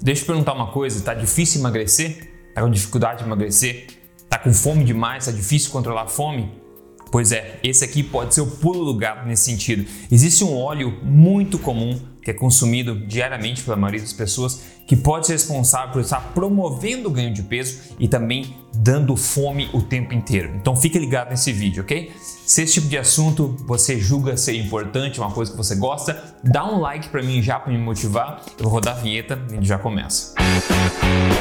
Deixa eu perguntar uma coisa: tá difícil emagrecer? Tá com dificuldade de emagrecer? Tá com fome demais? Tá difícil controlar a fome? Pois é, esse aqui pode ser o pulo do gato nesse sentido. Existe um óleo muito comum que é consumido diariamente pela maioria das pessoas, que pode ser responsável por estar promovendo o ganho de peso e também dando fome o tempo inteiro. Então fique ligado nesse vídeo, ok? Se esse tipo de assunto você julga ser importante, uma coisa que você gosta, dá um like para mim já para me motivar. Eu vou rodar a vinheta e já começa. pessoal,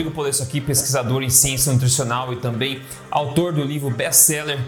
Rodrigo Polesso aqui, pesquisador em ciência nutricional e também autor do livro best-seller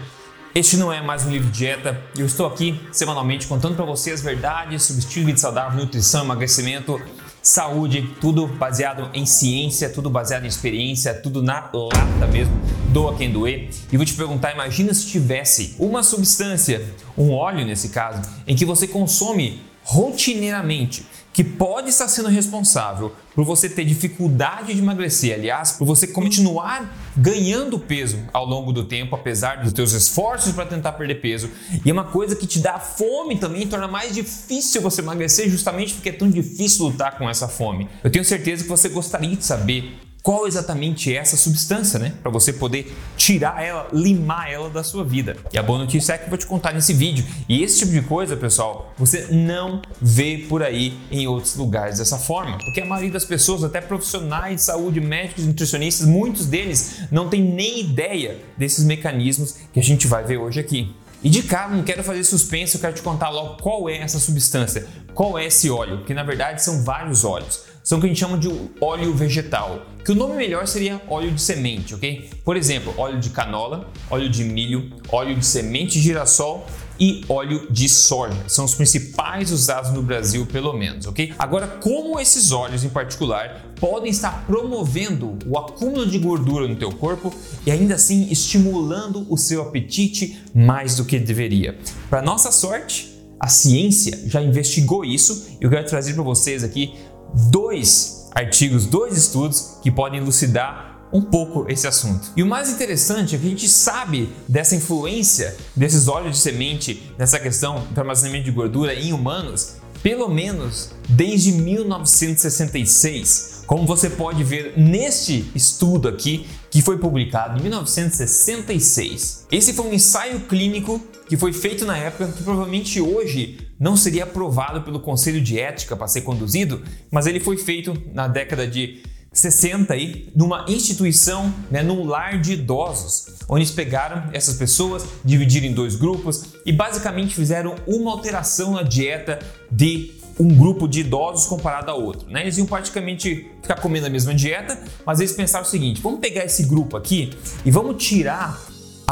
este não é mais um livro de dieta, eu estou aqui semanalmente contando para você as verdades sobre estilo de saudável, nutrição, emagrecimento, saúde, tudo baseado em ciência, tudo baseado em experiência, tudo na lata mesmo, doa quem doer. E vou te perguntar, imagina se tivesse uma substância, um óleo nesse caso, em que você consome rotineiramente que pode estar sendo responsável por você ter dificuldade de emagrecer, aliás, por você continuar ganhando peso ao longo do tempo, apesar dos teus esforços para tentar perder peso. E é uma coisa que te dá fome também, torna mais difícil você emagrecer, justamente porque é tão difícil lutar com essa fome. Eu tenho certeza que você gostaria de saber qual exatamente é essa substância, né? Para você poder tirar ela, limar ela da sua vida. E a boa notícia é que eu vou te contar nesse vídeo. E esse tipo de coisa, pessoal, você não vê por aí em outros lugares dessa forma. Porque a maioria das pessoas, até profissionais de saúde, médicos, nutricionistas, muitos deles não têm nem ideia desses mecanismos que a gente vai ver hoje aqui. E de cara, não quero fazer suspense, eu quero te contar logo qual é essa substância, qual é esse óleo, que na verdade são vários óleos são o que a gente chama de óleo vegetal, que o nome melhor seria óleo de semente, ok? Por exemplo, óleo de canola, óleo de milho, óleo de semente de girassol e óleo de soja. São os principais usados no Brasil, pelo menos, ok? Agora, como esses óleos em particular podem estar promovendo o acúmulo de gordura no teu corpo e ainda assim estimulando o seu apetite mais do que deveria? Para nossa sorte, a ciência já investigou isso e eu quero trazer para vocês aqui dois artigos, dois estudos que podem elucidar um pouco esse assunto. E o mais interessante é que a gente sabe dessa influência desses óleos de semente nessa questão do armazenamento de gordura em humanos, pelo menos desde 1966. Como você pode ver neste estudo aqui, que foi publicado em 1966. Esse foi um ensaio clínico que foi feito na época que provavelmente hoje não seria aprovado pelo Conselho de Ética para ser conduzido, mas ele foi feito na década de 60 aí, numa instituição, né, num lar de idosos, onde eles pegaram essas pessoas, dividiram em dois grupos e basicamente fizeram uma alteração na dieta de um grupo de idosos comparado a outro. Né? Eles iam praticamente ficar comendo a mesma dieta, mas eles pensaram o seguinte: vamos pegar esse grupo aqui e vamos tirar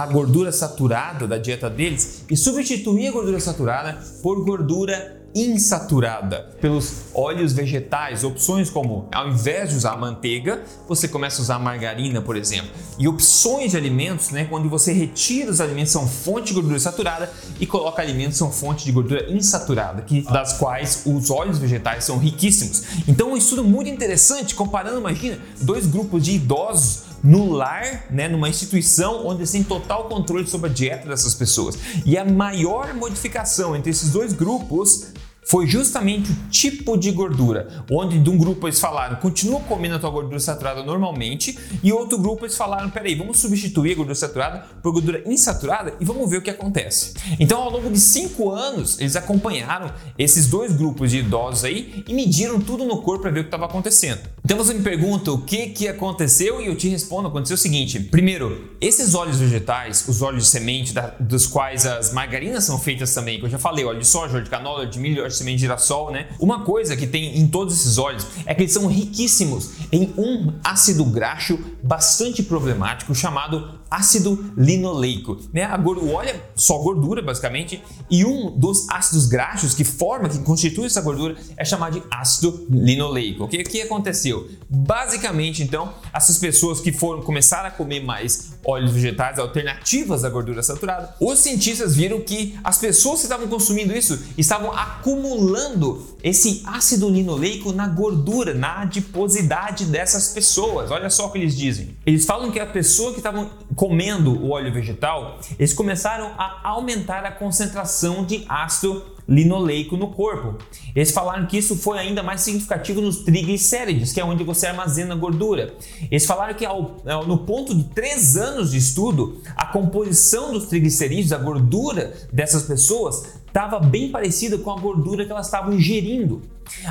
a gordura saturada da dieta deles e substituir a gordura saturada por gordura insaturada pelos óleos vegetais, opções como ao invés de usar manteiga, você começa a usar margarina, por exemplo, e opções de alimentos, né, quando você retira os alimentos são fonte de gordura saturada e coloca alimentos são fonte de gordura insaturada, que das quais os óleos vegetais são riquíssimos. Então, um estudo muito interessante comparando, imagina, dois grupos de idosos no lar, né, numa instituição onde eles têm total controle sobre a dieta dessas pessoas. E a maior modificação entre esses dois grupos foi justamente o tipo de gordura, onde de um grupo eles falaram, continua comendo a tua gordura saturada normalmente, e outro grupo eles falaram, peraí, vamos substituir a gordura saturada por gordura insaturada e vamos ver o que acontece. Então, ao longo de cinco anos, eles acompanharam esses dois grupos de idosos aí e mediram tudo no corpo para ver o que estava acontecendo. Então você me pergunta o que, que aconteceu e eu te respondo, aconteceu o seguinte, primeiro, esses óleos vegetais, os óleos de semente, da, dos quais as margarinas são feitas também, que eu já falei, óleo de soja, óleo de canola, óleo de milho, de semente de girassol, né? Uma coisa que tem em todos esses óleos é que eles são riquíssimos em um ácido graxo bastante problemático chamado ácido linoleico. Né? A o óleo é só gordura, basicamente, e um dos ácidos graxos que forma, que constitui essa gordura, é chamado de ácido linoleico. Okay? O que aconteceu? Basicamente, então, essas pessoas que foram começar a comer mais óleos vegetais, alternativas à gordura saturada, os cientistas viram que as pessoas que estavam consumindo isso estavam acumulando esse ácido linoleico na gordura, na adiposidade dessas pessoas. Olha só o que eles dizem. Eles falam que a pessoa que estavam comendo o óleo vegetal, eles começaram a aumentar a concentração de ácido linoleico no corpo. Eles falaram que isso foi ainda mais significativo nos triglicérides, que é onde você armazena gordura. Eles falaram que ao, no ponto de três anos de estudo, a composição dos triglicerídeos, a gordura dessas pessoas, estava bem parecida com a gordura que elas estavam ingerindo.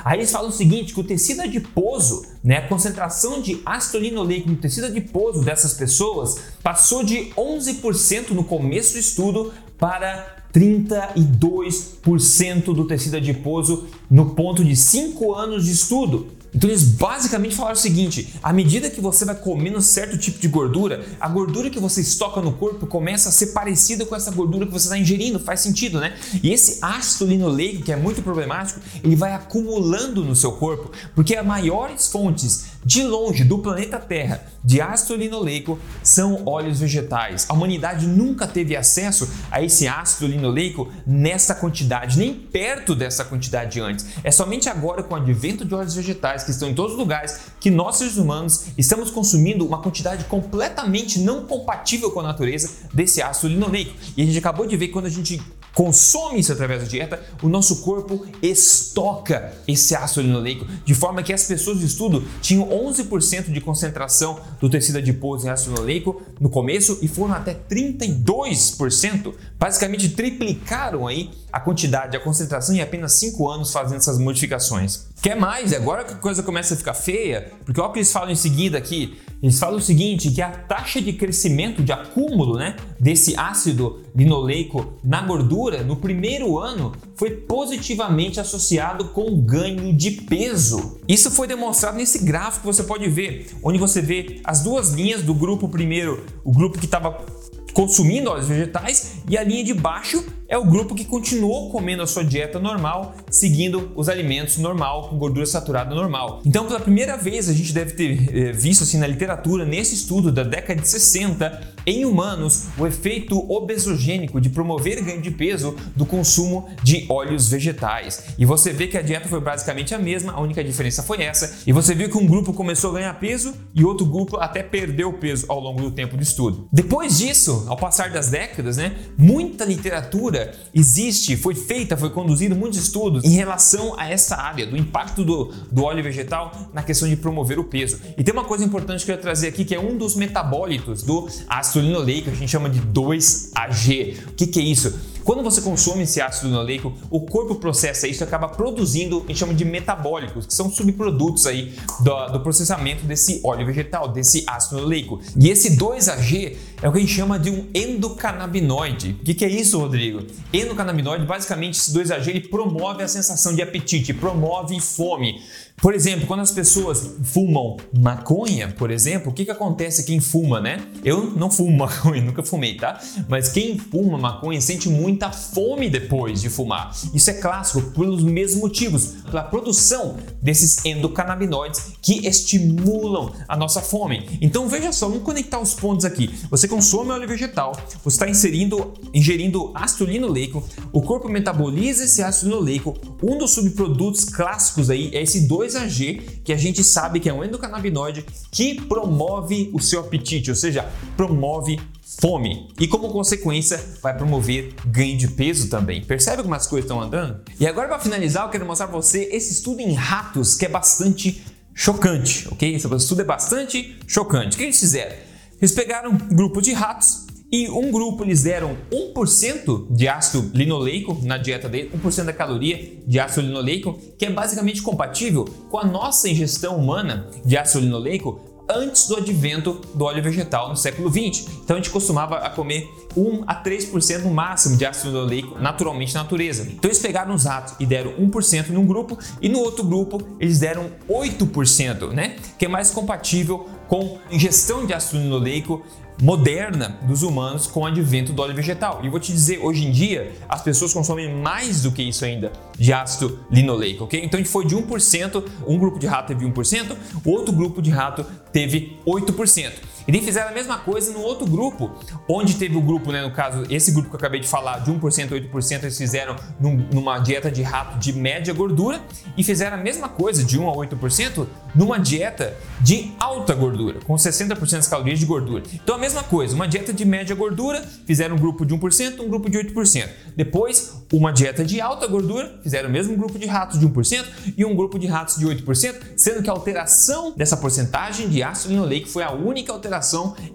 Aí eles falam o seguinte, que o tecido adiposo, né, a concentração de ácido linoleico no tecido adiposo dessas pessoas passou de 11% no começo do estudo para 32% do tecido adiposo no ponto de 5 anos de estudo. Então eles basicamente falaram o seguinte: à medida que você vai comendo certo tipo de gordura, a gordura que você estoca no corpo começa a ser parecida com essa gordura que você está ingerindo, faz sentido, né? E esse ácido linoleico, que é muito problemático, ele vai acumulando no seu corpo, porque as maiores fontes de longe do planeta Terra de ácido linoleico são óleos vegetais. A humanidade nunca teve acesso a esse ácido linoleico nessa quantidade, nem perto dessa quantidade antes. É somente agora com o advento de óleos vegetais que estão em todos os lugares que nós seres humanos estamos consumindo uma quantidade completamente não compatível com a natureza desse ácido linoleico. E a gente acabou de ver quando a gente consome isso através da dieta, o nosso corpo estoca esse ácido linoleico, de forma que as pessoas de estudo tinham 11% de concentração do tecido adiposo em ácido linoleico no começo e foram até 32%, basicamente triplicaram aí a quantidade, a concentração em apenas 5 anos fazendo essas modificações. Quer mais? Agora que a coisa começa a ficar feia, porque olha o que eles falam em seguida aqui. Eles falam o seguinte, que a taxa de crescimento, de acúmulo né, desse ácido linoleico na gordura no primeiro ano foi positivamente associado com ganho de peso. Isso foi demonstrado nesse gráfico que você pode ver, onde você vê as duas linhas do grupo primeiro, o grupo que estava consumindo óleos vegetais e a linha de baixo é o grupo que continuou comendo a sua dieta normal, seguindo os alimentos normal, com gordura saturada normal. Então, pela primeira vez, a gente deve ter eh, visto assim na literatura, nesse estudo da década de 60, em humanos, o efeito obesogênico de promover ganho de peso do consumo de óleos vegetais. E você vê que a dieta foi basicamente a mesma, a única diferença foi essa. E você viu que um grupo começou a ganhar peso e outro grupo até perdeu peso ao longo do tempo de estudo. Depois disso, ao passar das décadas, né, muita literatura existe, foi feita, foi conduzido muitos estudos em relação a essa área do impacto do, do óleo vegetal na questão de promover o peso. E tem uma coisa importante que eu ia trazer aqui que é um dos metabólitos do ácido linoleico, a gente chama de 2AG. O que, que é isso? Quando você consome esse ácido linoleico, o corpo processa isso e acaba produzindo, a gente chama de metabólicos, que são subprodutos aí do, do processamento desse óleo vegetal, desse ácido linoleico. E esse 2AG é o que a gente chama de um endocannabinoide. O que, que é isso, Rodrigo? Endocannabinoide, basicamente, esse 2AG ele promove a sensação de apetite, promove fome. Por exemplo, quando as pessoas fumam maconha, por exemplo, o que, que acontece quem fuma, né? Eu não fumo maconha, nunca fumei, tá? Mas quem fuma maconha sente muita fome depois de fumar. Isso é clássico pelos mesmos motivos, pela produção desses endocannabinoides que estimulam a nossa fome. Então veja só, vamos conectar os pontos aqui. Você consome óleo vegetal, você está inserindo, ingerindo ácido linoleico, o corpo metaboliza esse ácido linoleico. Um dos subprodutos clássicos aí é esse 2 2AG, que a gente sabe que é um endocannabinoide que promove o seu apetite, ou seja, promove fome e como consequência vai promover ganho de peso também. Percebe como as coisas estão andando? E agora para finalizar, eu quero mostrar para você esse estudo em ratos que é bastante chocante, ok? Esse estudo é bastante chocante. O que eles fizeram? Eles pegaram um grupo de ratos e um grupo eles deram 1% de ácido linoleico na dieta dele, 1% da caloria de ácido linoleico, que é basicamente compatível com a nossa ingestão humana de ácido linoleico antes do advento do óleo vegetal no século 20. Então a gente costumava a comer 1 a 3% no máximo de ácido linoleico naturalmente na natureza. Então eles pegaram os ratos e deram 1% num grupo e no outro grupo eles deram 8%, né? Que é mais compatível com ingestão de ácido linoleico moderna dos humanos com o advento do óleo vegetal. E vou te dizer, hoje em dia, as pessoas consomem mais do que isso ainda de ácido linoleico, ok? Então a gente foi de 1%, um grupo de rato teve 1%, o outro grupo de rato teve 8%. E daí fizeram a mesma coisa no outro grupo, onde teve o grupo, né, no caso, esse grupo que eu acabei de falar, de 1%, 8%, eles fizeram num, numa dieta de rato de média gordura e fizeram a mesma coisa, de 1 a 8%, numa dieta de alta gordura, com 60% das calorias de gordura. Então a mesma coisa, uma dieta de média gordura, fizeram um grupo de 1%, um grupo de 8%. Depois, uma dieta de alta gordura, fizeram o mesmo grupo de ratos de 1% e um grupo de ratos de 8%, sendo que a alteração dessa porcentagem de ácido linoleico foi a única alteração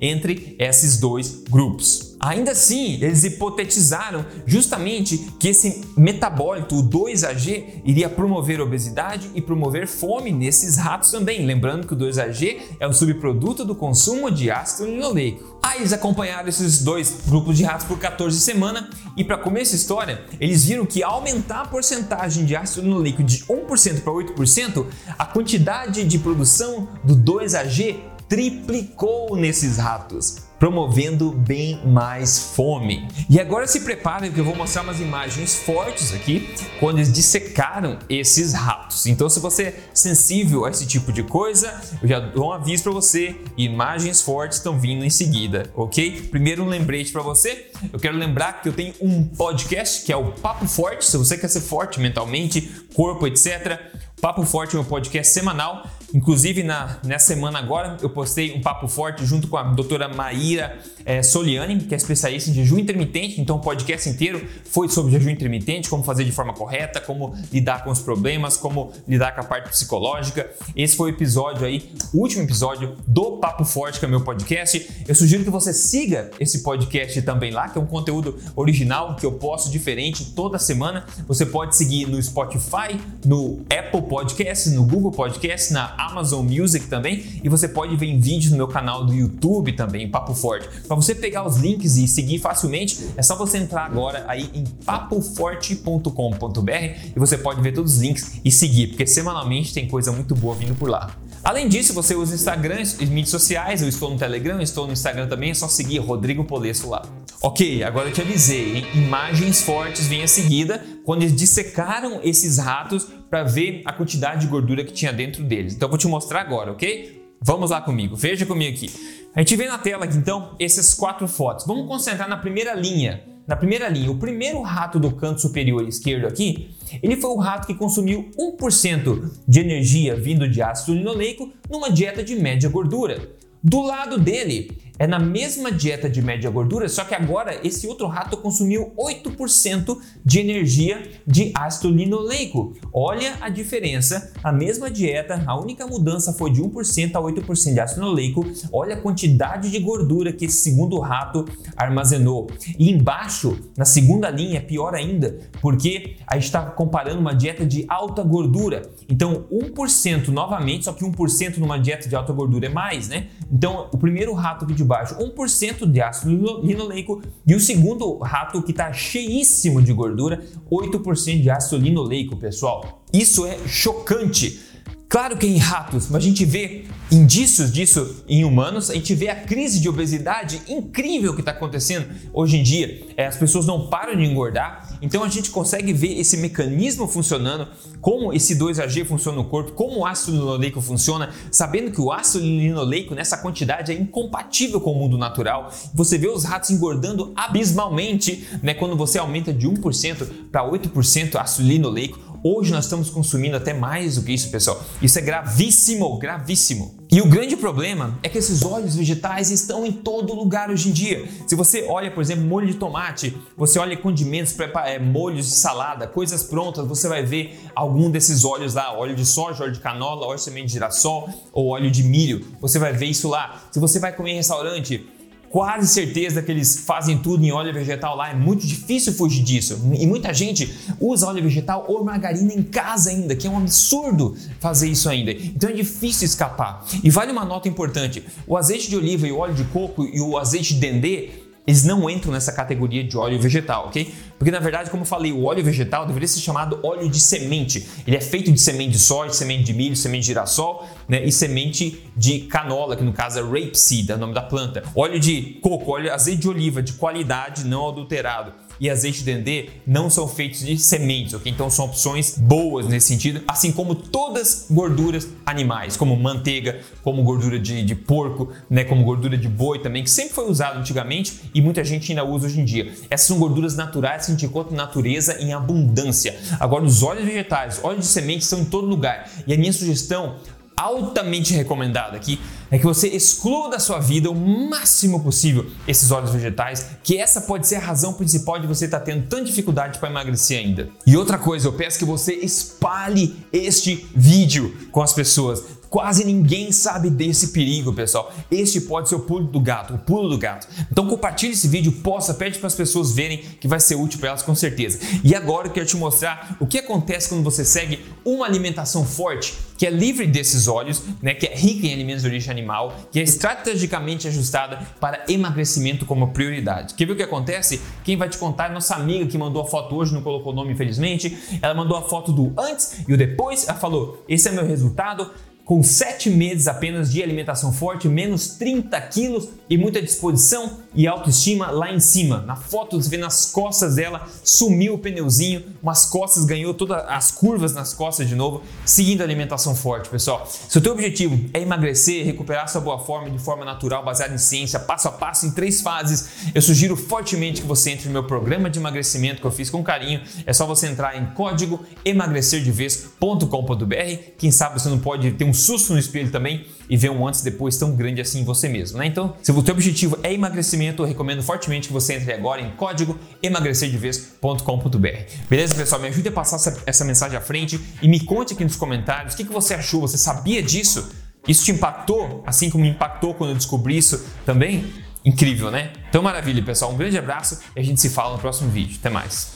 entre esses dois grupos. Ainda assim, eles hipotetizaram justamente que esse metabólito, o 2AG, iria promover obesidade e promover fome nesses ratos também. Lembrando que o 2AG é um subproduto do consumo de ácido linoleico. Aí eles acompanharam esses dois grupos de ratos por 14 semanas e para comer essa história, eles viram que aumentar a porcentagem de ácido linoleico de 1% para 8%, a quantidade de produção do 2AG triplicou nesses ratos promovendo bem mais fome. E agora se preparem que eu vou mostrar umas imagens fortes aqui quando eles dissecaram esses ratos. Então se você é sensível a esse tipo de coisa, eu já dou um aviso para você, imagens fortes estão vindo em seguida, OK? Primeiro um lembrete para você. Eu quero lembrar que eu tenho um podcast que é o Papo Forte, se você quer ser forte mentalmente, corpo, etc. Papo Forte é um podcast semanal Inclusive, na, nessa semana agora, eu postei um papo forte junto com a doutora Maíra é, Soliani, que é especialista em jejum intermitente. Então, o podcast inteiro foi sobre jejum intermitente, como fazer de forma correta, como lidar com os problemas, como lidar com a parte psicológica. Esse foi o episódio aí, o último episódio do Papo Forte, que é meu podcast. Eu sugiro que você siga esse podcast também lá, que é um conteúdo original que eu posto diferente toda semana. Você pode seguir no Spotify, no Apple Podcast, no Google Podcast, na Amazon Music também e você pode ver em vídeos no meu canal do YouTube também, Papo Forte. Para você pegar os links e seguir facilmente, é só você entrar agora aí em papoforte.com.br e você pode ver todos os links e seguir, porque semanalmente tem coisa muito boa vindo por lá. Além disso, você usa Instagram e mídias sociais, eu estou no Telegram, estou no Instagram também, é só seguir Rodrigo Polesso lá. Ok, agora eu te avisei, hein? imagens fortes vêm a seguida quando eles dissecaram esses ratos para ver a quantidade de gordura que tinha dentro deles. Então eu vou te mostrar agora, ok? Vamos lá comigo, veja comigo aqui. A gente vê na tela aqui então essas quatro fotos. Vamos concentrar na primeira linha. Na primeira linha, o primeiro rato do canto superior esquerdo aqui, ele foi o rato que consumiu 1% de energia vindo de ácido linoleico numa dieta de média gordura. Do lado dele, é na mesma dieta de média gordura, só que agora esse outro rato consumiu 8% de energia de ácido linoleico. Olha a diferença, a mesma dieta, a única mudança foi de 1% a 8% de ácido linoleico. Olha a quantidade de gordura que esse segundo rato armazenou. E embaixo, na segunda linha, é pior ainda, porque a gente está comparando uma dieta de alta gordura. Então, 1% novamente, só que 1% numa dieta de alta gordura é mais, né? Então, o primeiro rato aqui de baixo, 1% de ácido linoleico, e o segundo rato que está cheíssimo de gordura, 8% de ácido linoleico, pessoal. Isso é chocante. Claro que em ratos, mas a gente vê indícios disso em humanos, a gente vê a crise de obesidade incrível que está acontecendo hoje em dia. É, as pessoas não param de engordar, então a gente consegue ver esse mecanismo funcionando, como esse 2AG funciona no corpo, como o ácido linoleico funciona, sabendo que o ácido linoleico nessa quantidade é incompatível com o mundo natural. Você vê os ratos engordando abismalmente né, quando você aumenta de 1% para 8% ácido linoleico Hoje nós estamos consumindo até mais do que isso, pessoal. Isso é gravíssimo, gravíssimo. E o grande problema é que esses óleos vegetais estão em todo lugar hoje em dia. Se você olha, por exemplo, molho de tomate, você olha condimentos, é, molhos de salada, coisas prontas, você vai ver algum desses óleos lá, óleo de soja, óleo de canola, óleo de semente de girassol ou óleo de milho. Você vai ver isso lá. Se você vai comer em restaurante, quase certeza que eles fazem tudo em óleo vegetal lá, é muito difícil fugir disso. E muita gente usa óleo vegetal ou margarina em casa ainda, que é um absurdo fazer isso ainda. Então é difícil escapar. E vale uma nota importante: o azeite de oliva e o óleo de coco e o azeite de dendê eles não entram nessa categoria de óleo vegetal, ok? Porque na verdade, como eu falei, o óleo vegetal deveria ser chamado óleo de semente. Ele é feito de semente de soja, semente de milho, semente de girassol né, e semente de canola, que no caso é rapeseed, é o nome da planta. Óleo de coco, óleo azeite de oliva de qualidade, não adulterado. E azeite de dendê não são feitos de sementes, ok? Então são opções boas nesse sentido, assim como todas gorduras animais, como manteiga, como gordura de, de porco, né, como gordura de boi também, que sempre foi usado antigamente e muita gente ainda usa hoje em dia. Essas são gorduras naturais que a gente encontra na natureza em abundância. Agora, os óleos vegetais, óleos de semente são em todo lugar. E a minha sugestão altamente recomendada aqui é que você exclua da sua vida o máximo possível esses óleos vegetais, que essa pode ser a razão principal de você estar tá tendo tanta dificuldade para emagrecer ainda. E outra coisa, eu peço que você espalhe este vídeo com as pessoas. Quase ninguém sabe desse perigo, pessoal. Este pode ser o pulo do gato, o pulo do gato. Então compartilhe esse vídeo, posta, pede para as pessoas verem que vai ser útil para elas com certeza. E agora eu quero te mostrar o que acontece quando você segue uma alimentação forte, que é livre desses óleos, né, que é rica em alimentos de origem animal, que é estrategicamente ajustada para emagrecimento como prioridade. Quer ver o que acontece? Quem vai te contar é nossa amiga que mandou a foto hoje, não colocou o nome infelizmente. Ela mandou a foto do antes e o depois. Ela falou: "Esse é meu resultado com 7 meses apenas de alimentação forte, menos 30 quilos e muita disposição e autoestima lá em cima. Na foto você vê nas costas dela, sumiu o pneuzinho, umas costas ganhou todas as curvas nas costas de novo, seguindo a alimentação forte, pessoal. Se o teu objetivo é emagrecer, recuperar sua boa forma de forma natural, baseada em ciência, passo a passo em três fases, eu sugiro fortemente que você entre no meu programa de emagrecimento que eu fiz com carinho. É só você entrar em código emagrecerdevez.com.br. Quem sabe você não pode ter um susto no espelho também e ver um antes e depois tão grande assim em você mesmo, né? Então, se o teu objetivo é emagrecimento, eu recomendo fortemente que você entre agora em código emagrecerdevez.com.br. Beleza, pessoal? Me ajude a passar essa, essa, mensagem à frente e me conte aqui nos comentários o que, que você achou. Você sabia disso? Isso te impactou, assim como me impactou quando eu descobri isso também? Incrível, né? Então, maravilha, pessoal. Um grande abraço e a gente se fala no próximo vídeo. Até mais.